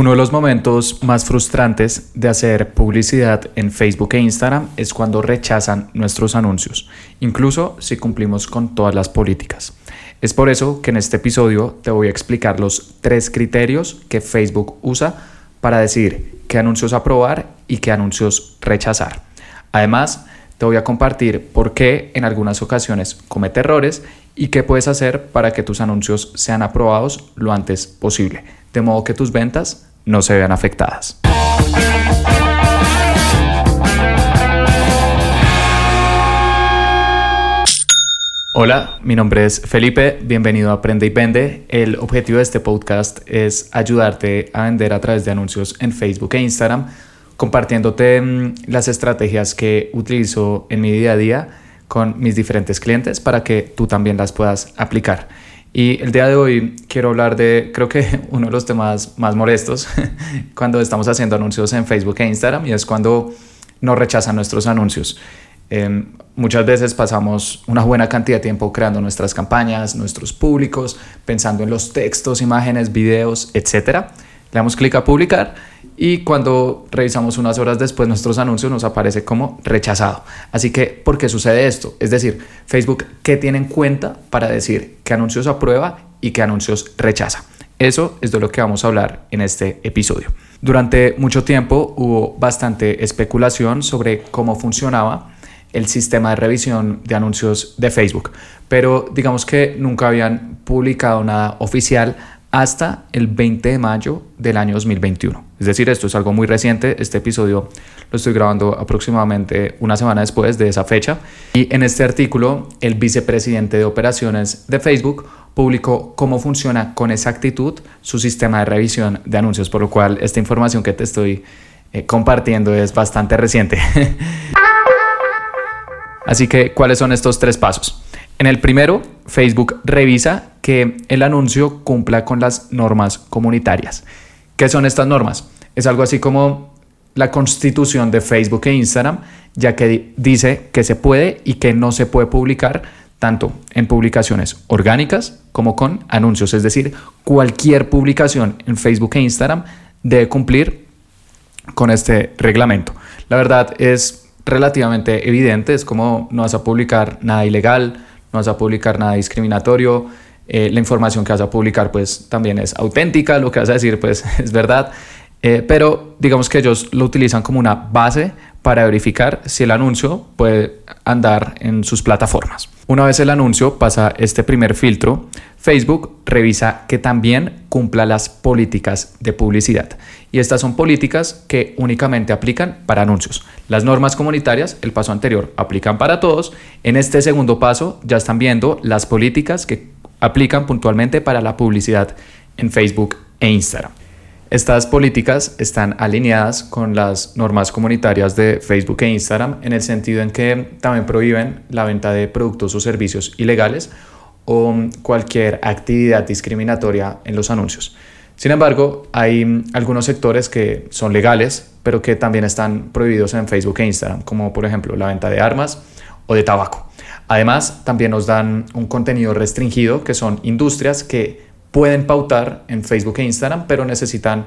Uno de los momentos más frustrantes de hacer publicidad en Facebook e Instagram es cuando rechazan nuestros anuncios, incluso si cumplimos con todas las políticas. Es por eso que en este episodio te voy a explicar los tres criterios que Facebook usa para decir qué anuncios aprobar y qué anuncios rechazar. Además, te voy a compartir por qué en algunas ocasiones comete errores y qué puedes hacer para que tus anuncios sean aprobados lo antes posible, de modo que tus ventas no se vean afectadas. Hola, mi nombre es Felipe, bienvenido a Aprende y Vende. El objetivo de este podcast es ayudarte a vender a través de anuncios en Facebook e Instagram, compartiéndote mm, las estrategias que utilizo en mi día a día con mis diferentes clientes para que tú también las puedas aplicar. Y el día de hoy quiero hablar de, creo que uno de los temas más molestos cuando estamos haciendo anuncios en Facebook e Instagram y es cuando nos rechazan nuestros anuncios. Em, muchas veces pasamos una buena cantidad de tiempo creando nuestras campañas, nuestros públicos, pensando en los textos, imágenes, videos, etc. Le damos clic a publicar y cuando revisamos unas horas después nuestros anuncios nos aparece como rechazado. Así que, ¿por qué sucede esto? Es decir, Facebook, ¿qué tiene en cuenta para decir qué anuncios aprueba y qué anuncios rechaza? Eso es de lo que vamos a hablar en este episodio. Durante mucho tiempo hubo bastante especulación sobre cómo funcionaba el sistema de revisión de anuncios de Facebook, pero digamos que nunca habían publicado nada oficial hasta el 20 de mayo del año 2021. Es decir, esto es algo muy reciente. Este episodio lo estoy grabando aproximadamente una semana después de esa fecha. Y en este artículo, el vicepresidente de operaciones de Facebook publicó cómo funciona con exactitud su sistema de revisión de anuncios, por lo cual esta información que te estoy eh, compartiendo es bastante reciente. Así que, ¿cuáles son estos tres pasos? En el primero, Facebook revisa que el anuncio cumpla con las normas comunitarias. ¿Qué son estas normas? Es algo así como la constitución de Facebook e Instagram, ya que dice que se puede y que no se puede publicar tanto en publicaciones orgánicas como con anuncios. Es decir, cualquier publicación en Facebook e Instagram debe cumplir con este reglamento. La verdad es relativamente evidente, es como no vas a publicar nada ilegal, no vas a publicar nada discriminatorio, eh, la información que vas a publicar pues también es auténtica, lo que vas a decir pues es verdad, eh, pero digamos que ellos lo utilizan como una base para verificar si el anuncio puede andar en sus plataformas. Una vez el anuncio pasa este primer filtro, Facebook revisa que también cumpla las políticas de publicidad. Y estas son políticas que únicamente aplican para anuncios. Las normas comunitarias, el paso anterior, aplican para todos. En este segundo paso ya están viendo las políticas que aplican puntualmente para la publicidad en Facebook e Instagram. Estas políticas están alineadas con las normas comunitarias de Facebook e Instagram en el sentido en que también prohíben la venta de productos o servicios ilegales o cualquier actividad discriminatoria en los anuncios. Sin embargo, hay algunos sectores que son legales, pero que también están prohibidos en Facebook e Instagram, como por ejemplo la venta de armas o de tabaco. Además, también nos dan un contenido restringido, que son industrias que pueden pautar en Facebook e Instagram, pero necesitan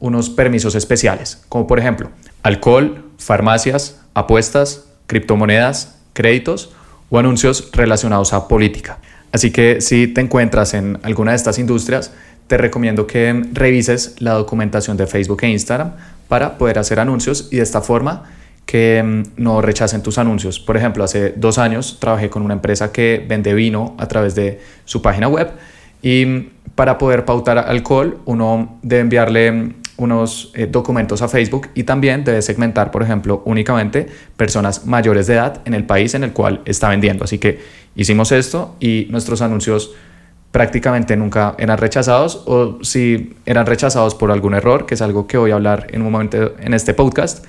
unos permisos especiales, como por ejemplo alcohol, farmacias, apuestas, criptomonedas, créditos o anuncios relacionados a política. Así que si te encuentras en alguna de estas industrias, te recomiendo que revises la documentación de Facebook e Instagram para poder hacer anuncios y de esta forma que mm, no rechacen tus anuncios. Por ejemplo, hace dos años trabajé con una empresa que vende vino a través de su página web y mm, para poder pautar alcohol uno debe enviarle mm, unos eh, documentos a Facebook y también debe segmentar, por ejemplo, únicamente personas mayores de edad en el país en el cual está vendiendo. Así que hicimos esto y nuestros anuncios prácticamente nunca eran rechazados o si eran rechazados por algún error, que es algo que voy a hablar en un momento en este podcast,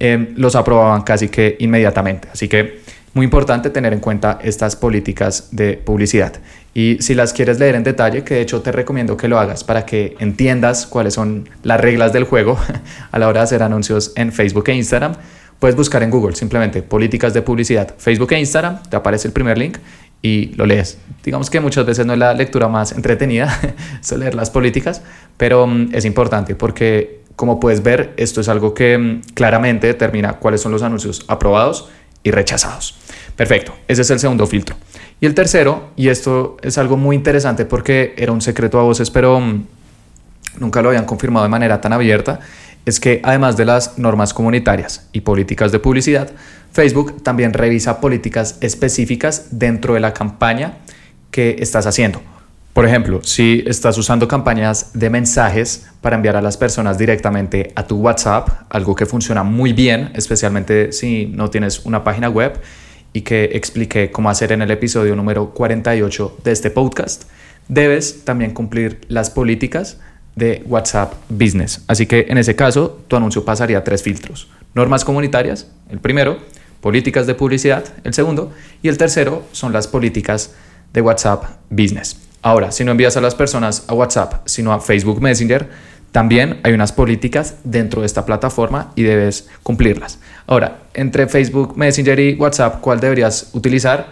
Em, los aprobaban casi que inmediatamente. Así que muy importante tener en cuenta estas políticas de publicidad. Y si las quieres leer en detalle, que de hecho te recomiendo que lo hagas para que entiendas cuáles son las reglas del juego a la hora de hacer anuncios en Facebook e Instagram, puedes buscar en Google simplemente políticas de publicidad, Facebook e Instagram, te aparece el primer link y lo lees. Digamos que muchas veces no es la lectura más entretenida, es leer las políticas, pero mm, es importante porque como puedes ver, esto es algo que mm, claramente determina cuáles son los anuncios aprobados y rechazados. Perfecto, ese es el segundo filtro. Y el tercero, y esto es algo muy interesante porque era un secreto a voces, pero mm, nunca lo habían confirmado de manera tan abierta, es que además de las normas comunitarias y políticas de publicidad, Facebook también revisa políticas específicas dentro de la campaña que estás haciendo. Por ejemplo, si estás usando campañas de mensajes para enviar a las personas directamente a tu WhatsApp, algo que funciona muy bien, especialmente si no tienes una página web y que expliqué cómo hacer en el episodio número 48 de este podcast, debes también cumplir las políticas de WhatsApp Business. Así que en ese caso, tu anuncio pasaría a tres filtros. Normas comunitarias, el primero, políticas de publicidad, el segundo, y el tercero son las políticas de WhatsApp Business. Ahora, si no envías a las personas a WhatsApp, sino a Facebook Messenger, también hay unas políticas dentro de esta plataforma y debes cumplirlas. Ahora, entre Facebook Messenger y WhatsApp, ¿cuál deberías utilizar?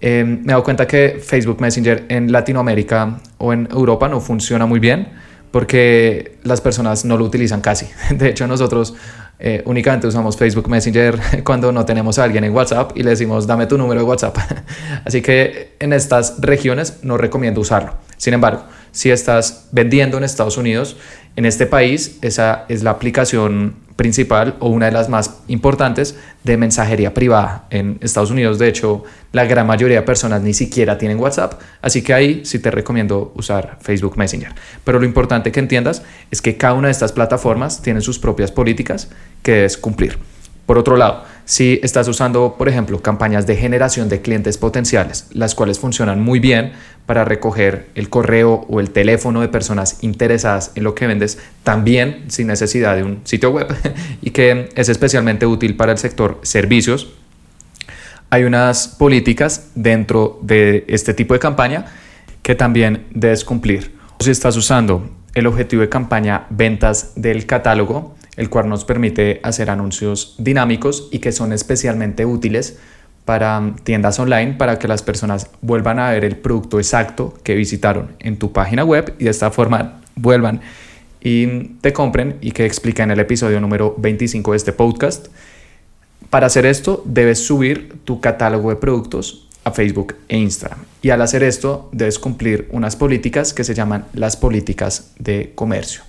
Eh, me he dado cuenta que Facebook Messenger en Latinoamérica o en Europa no funciona muy bien porque las personas no lo utilizan casi. De hecho, nosotros eh, únicamente usamos Facebook Messenger cuando no tenemos a alguien en WhatsApp y le decimos dame tu número de WhatsApp. Así que en estas regiones no recomiendo usarlo. Sin embargo, si estás vendiendo en Estados Unidos, en este país esa es la aplicación principal o una de las más importantes de mensajería privada. En Estados Unidos, de hecho, la gran mayoría de personas ni siquiera tienen WhatsApp, así que ahí sí te recomiendo usar Facebook Messenger. Pero lo importante que entiendas es que cada una de estas plataformas tiene sus propias políticas que debes cumplir. Por otro lado, si estás usando, por ejemplo, campañas de generación de clientes potenciales, las cuales funcionan muy bien para recoger el correo o el teléfono de personas interesadas en lo que vendes, también sin necesidad de un sitio web y que es especialmente útil para el sector servicios, hay unas políticas dentro de este tipo de campaña que también debes cumplir. Si estás usando el objetivo de campaña ventas del catálogo, el cual nos permite hacer anuncios dinámicos y que son especialmente útiles para tiendas online para que las personas vuelvan a ver el producto exacto que visitaron en tu página web y de esta forma vuelvan y te compren y que explica en el episodio número 25 de este podcast. Para hacer esto debes subir tu catálogo de productos a Facebook e Instagram. Y al hacer esto debes cumplir unas políticas que se llaman las políticas de comercio.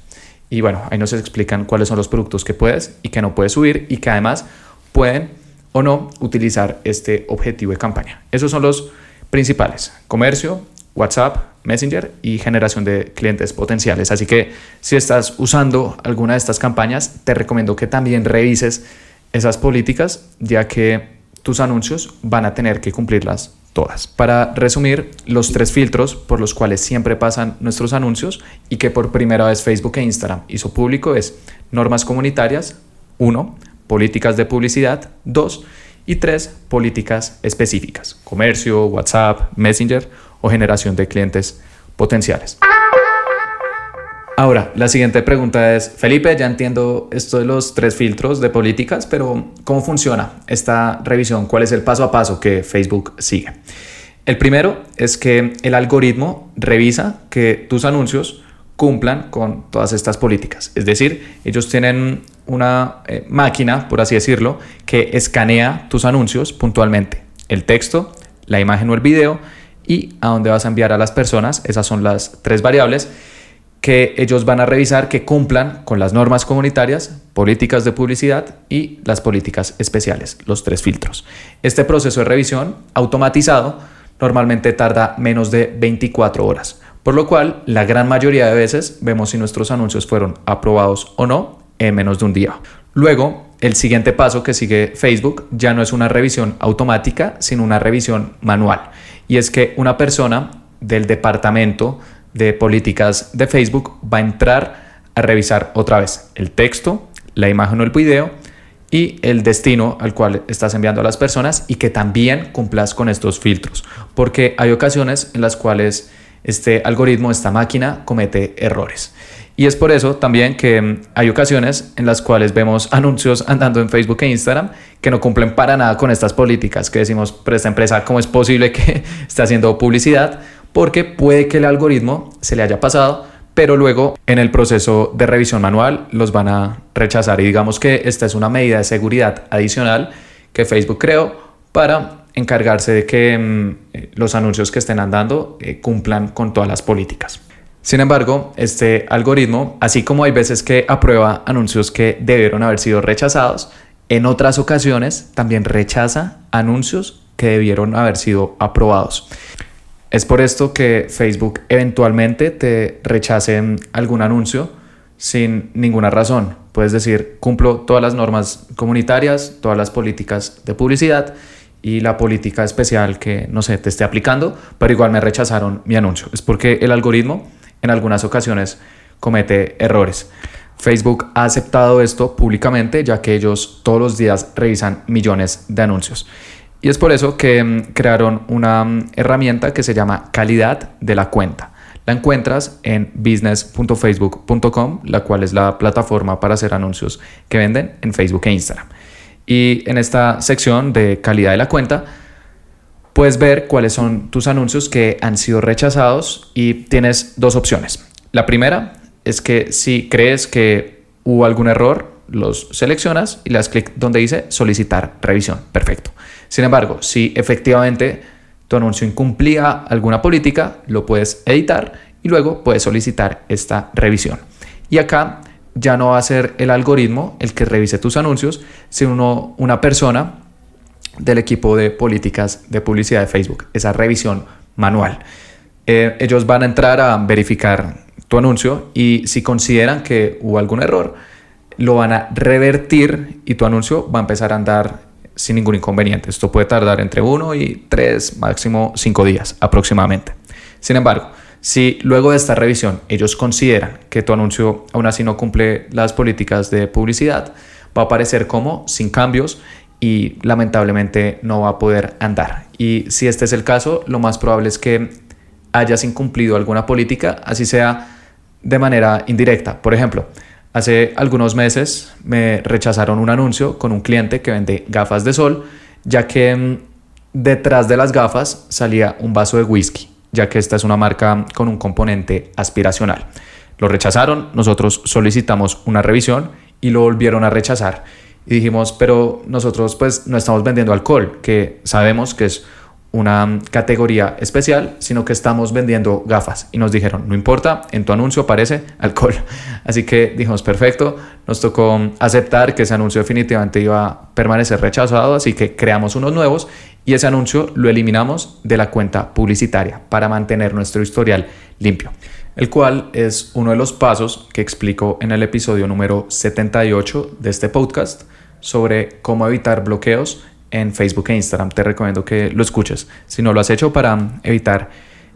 Y bueno, ahí nos explican cuáles son los productos que puedes y que no puedes subir y que además pueden o no utilizar este objetivo de campaña. Esos son los principales. Comercio, WhatsApp, Messenger y generación de clientes potenciales. Así que si estás usando alguna de estas campañas, te recomiendo que también revises esas políticas, ya que tus anuncios van a tener que cumplirlas todas. Para resumir, los tres filtros por los cuales siempre pasan nuestros anuncios y que por primera vez Facebook e Instagram hizo público es normas comunitarias, 1, políticas de publicidad, 2 y 3, políticas específicas, comercio, WhatsApp, Messenger o generación de clientes potenciales. Ahora, la siguiente pregunta es, Felipe, ya entiendo esto de los tres filtros de políticas, pero ¿cómo funciona esta revisión? ¿Cuál es el paso a paso que Facebook sigue? El primero es que el algoritmo revisa que tus anuncios cumplan con todas estas políticas. Es decir, ellos tienen una eh, máquina, por así decirlo, que escanea tus anuncios puntualmente. El texto, la imagen o el video y a dónde vas a enviar a las personas. Esas son las tres variables que ellos van a revisar que cumplan con las normas comunitarias, políticas de publicidad y las políticas especiales, los tres filtros. Este proceso de revisión automatizado normalmente tarda menos de 24 horas, por lo cual la gran mayoría de veces vemos si nuestros anuncios fueron aprobados o no en menos de un día. Luego, el siguiente paso que sigue Facebook ya no es una revisión automática, sino una revisión manual. Y es que una persona del departamento de políticas de Facebook va a entrar a revisar otra vez el texto, la imagen o el video y el destino al cual estás enviando a las personas y que también cumplas con estos filtros, porque hay ocasiones en las cuales este algoritmo, esta máquina comete errores. Y es por eso también que mm, hay ocasiones en las cuales vemos anuncios andando en Facebook e Instagram que no cumplen para nada con estas políticas, que decimos, pero esta empresa, ¿cómo es posible que esté haciendo publicidad? Porque puede que el algoritmo se le haya pasado, pero luego en el proceso de revisión manual los van a rechazar. Y digamos que esta es una medida de seguridad adicional que Facebook creó para encargarse de que mm, eh, los anuncios que estén andando eh, cumplan con todas las políticas. Sin embargo, este algoritmo, así como hay veces que aprueba anuncios que debieron haber sido rechazados, en otras ocasiones también rechaza anuncios que debieron haber sido aprobados. Es por esto que Facebook eventualmente te rechace algún anuncio sin ninguna razón. Puedes decir, cumplo todas las normas comunitarias, todas las políticas de publicidad y la política especial que, no sé, te esté aplicando, pero igual me rechazaron mi anuncio. Es porque el algoritmo en algunas ocasiones comete errores. Facebook ha aceptado esto públicamente ya que ellos todos los días revisan millones de anuncios. Y es por eso que mm, crearon una mm, herramienta que se llama calidad de la cuenta. La encuentras en business.facebook.com, la cual es la plataforma para hacer anuncios que venden en Facebook e Instagram. Y en esta sección de calidad de la cuenta, puedes ver cuáles son tus anuncios que han sido rechazados y tienes dos opciones. La primera es que si crees que hubo algún error, los seleccionas y le das clic donde dice solicitar revisión. Perfecto. Sin embargo, si efectivamente tu anuncio incumplía alguna política, lo puedes editar y luego puedes solicitar esta revisión. Y acá ya no va a ser el algoritmo el que revise tus anuncios, sino una persona del equipo de políticas de publicidad de Facebook, esa revisión manual. Eh, ellos van a entrar a verificar tu anuncio y si consideran que hubo algún error, lo van a revertir y tu anuncio va a empezar a andar sin ningún inconveniente. Esto puede tardar entre uno y tres, máximo cinco días aproximadamente. Sin embargo, si luego de esta revisión ellos consideran que tu anuncio aún así no cumple las políticas de publicidad, va a aparecer como sin cambios y lamentablemente no va a poder andar. Y si este es el caso, lo más probable es que hayas incumplido alguna política, así sea de manera indirecta. Por ejemplo, hace algunos meses me rechazaron un anuncio con un cliente que vende gafas de sol, ya que mm, detrás de las gafas salía un vaso de whisky, ya que esta es una marca con un componente aspiracional. Lo rechazaron, nosotros solicitamos una revisión y lo volvieron a rechazar. Y dijimos, pero nosotros pues no estamos vendiendo alcohol, que sabemos que es una categoría especial, sino que estamos vendiendo gafas. Y nos dijeron, no importa, en tu anuncio aparece alcohol. Así que dijimos, perfecto, nos tocó aceptar que ese anuncio definitivamente iba a permanecer rechazado, así que creamos unos nuevos y ese anuncio lo eliminamos de la cuenta publicitaria para mantener nuestro historial limpio, el cual es uno de los pasos que explico en el episodio número 78 de este podcast sobre cómo evitar bloqueos en Facebook e Instagram. Te recomiendo que lo escuches si no lo has hecho para evitar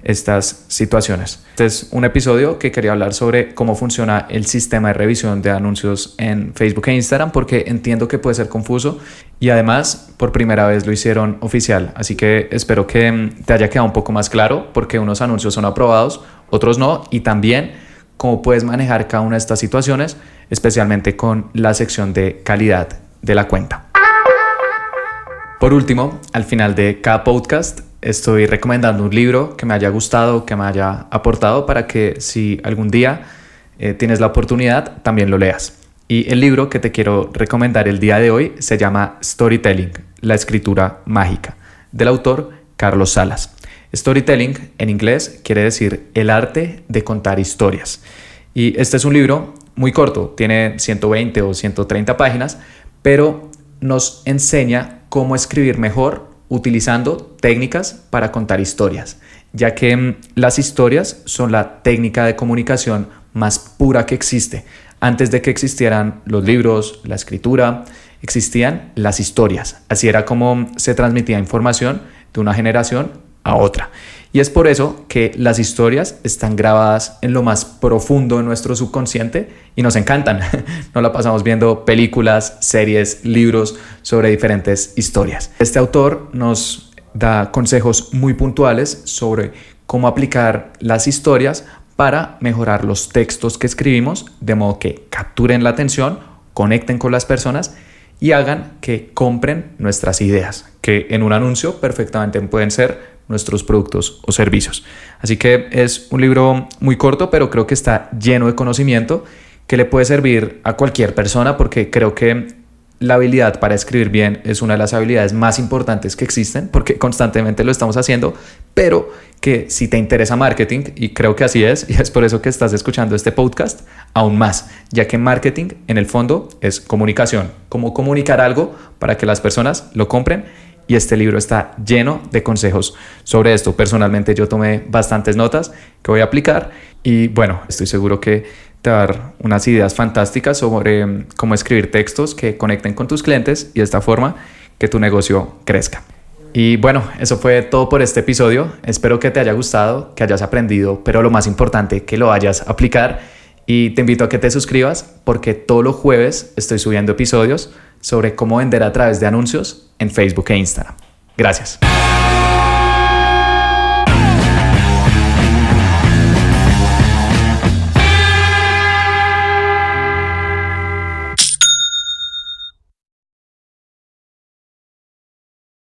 estas situaciones. Este es un episodio que quería hablar sobre cómo funciona el sistema de revisión de anuncios en Facebook e Instagram porque entiendo que puede ser confuso y además por primera vez lo hicieron oficial. Así que espero que te haya quedado un poco más claro porque unos anuncios son aprobados, otros no y también cómo puedes manejar cada una de estas situaciones, especialmente con la sección de calidad de la cuenta. Por último, al final de cada podcast estoy recomendando un libro que me haya gustado, que me haya aportado para que si algún día eh, tienes la oportunidad también lo leas. Y el libro que te quiero recomendar el día de hoy se llama Storytelling, la escritura mágica, del autor Carlos Salas. Storytelling en inglés quiere decir el arte de contar historias. Y este es un libro muy corto, tiene 120 o 130 páginas, pero nos enseña cómo escribir mejor utilizando técnicas para contar historias, ya que mm, las historias son la técnica de comunicación más pura que existe. Antes de que existieran los libros, la escritura, existían las historias. Así era como se transmitía información de una generación a otra. Y es por eso que las historias están grabadas en lo más profundo de nuestro subconsciente y nos encantan. Nos la pasamos viendo películas, series, libros sobre diferentes historias. Este autor nos da consejos muy puntuales sobre cómo aplicar las historias para mejorar los textos que escribimos de modo que capturen la atención, conecten con las personas y hagan que compren nuestras ideas, que en un anuncio perfectamente pueden ser nuestros productos o servicios. Así que es un libro muy corto, pero creo que está lleno de conocimiento que le puede servir a cualquier persona porque creo que la habilidad para escribir bien es una de las habilidades más importantes que existen porque constantemente lo estamos haciendo, pero que si te interesa marketing, y creo que así es, y es por eso que estás escuchando este podcast, aún más, ya que marketing en el fondo es comunicación, cómo comunicar algo para que las personas lo compren y este libro está lleno de consejos sobre esto. Personalmente yo tomé bastantes notas que voy a aplicar y bueno, estoy seguro que te va dar unas ideas fantásticas sobre mm, cómo escribir textos que conecten con tus clientes y de esta forma que tu negocio crezca. Y bueno, eso fue todo por este episodio. Espero que te haya gustado, que hayas aprendido, pero lo más importante, que lo vayas a aplicar. Y te invito a que te suscribas porque todos los jueves estoy subiendo episodios sobre cómo vender a través de anuncios en Facebook e Instagram. Gracias.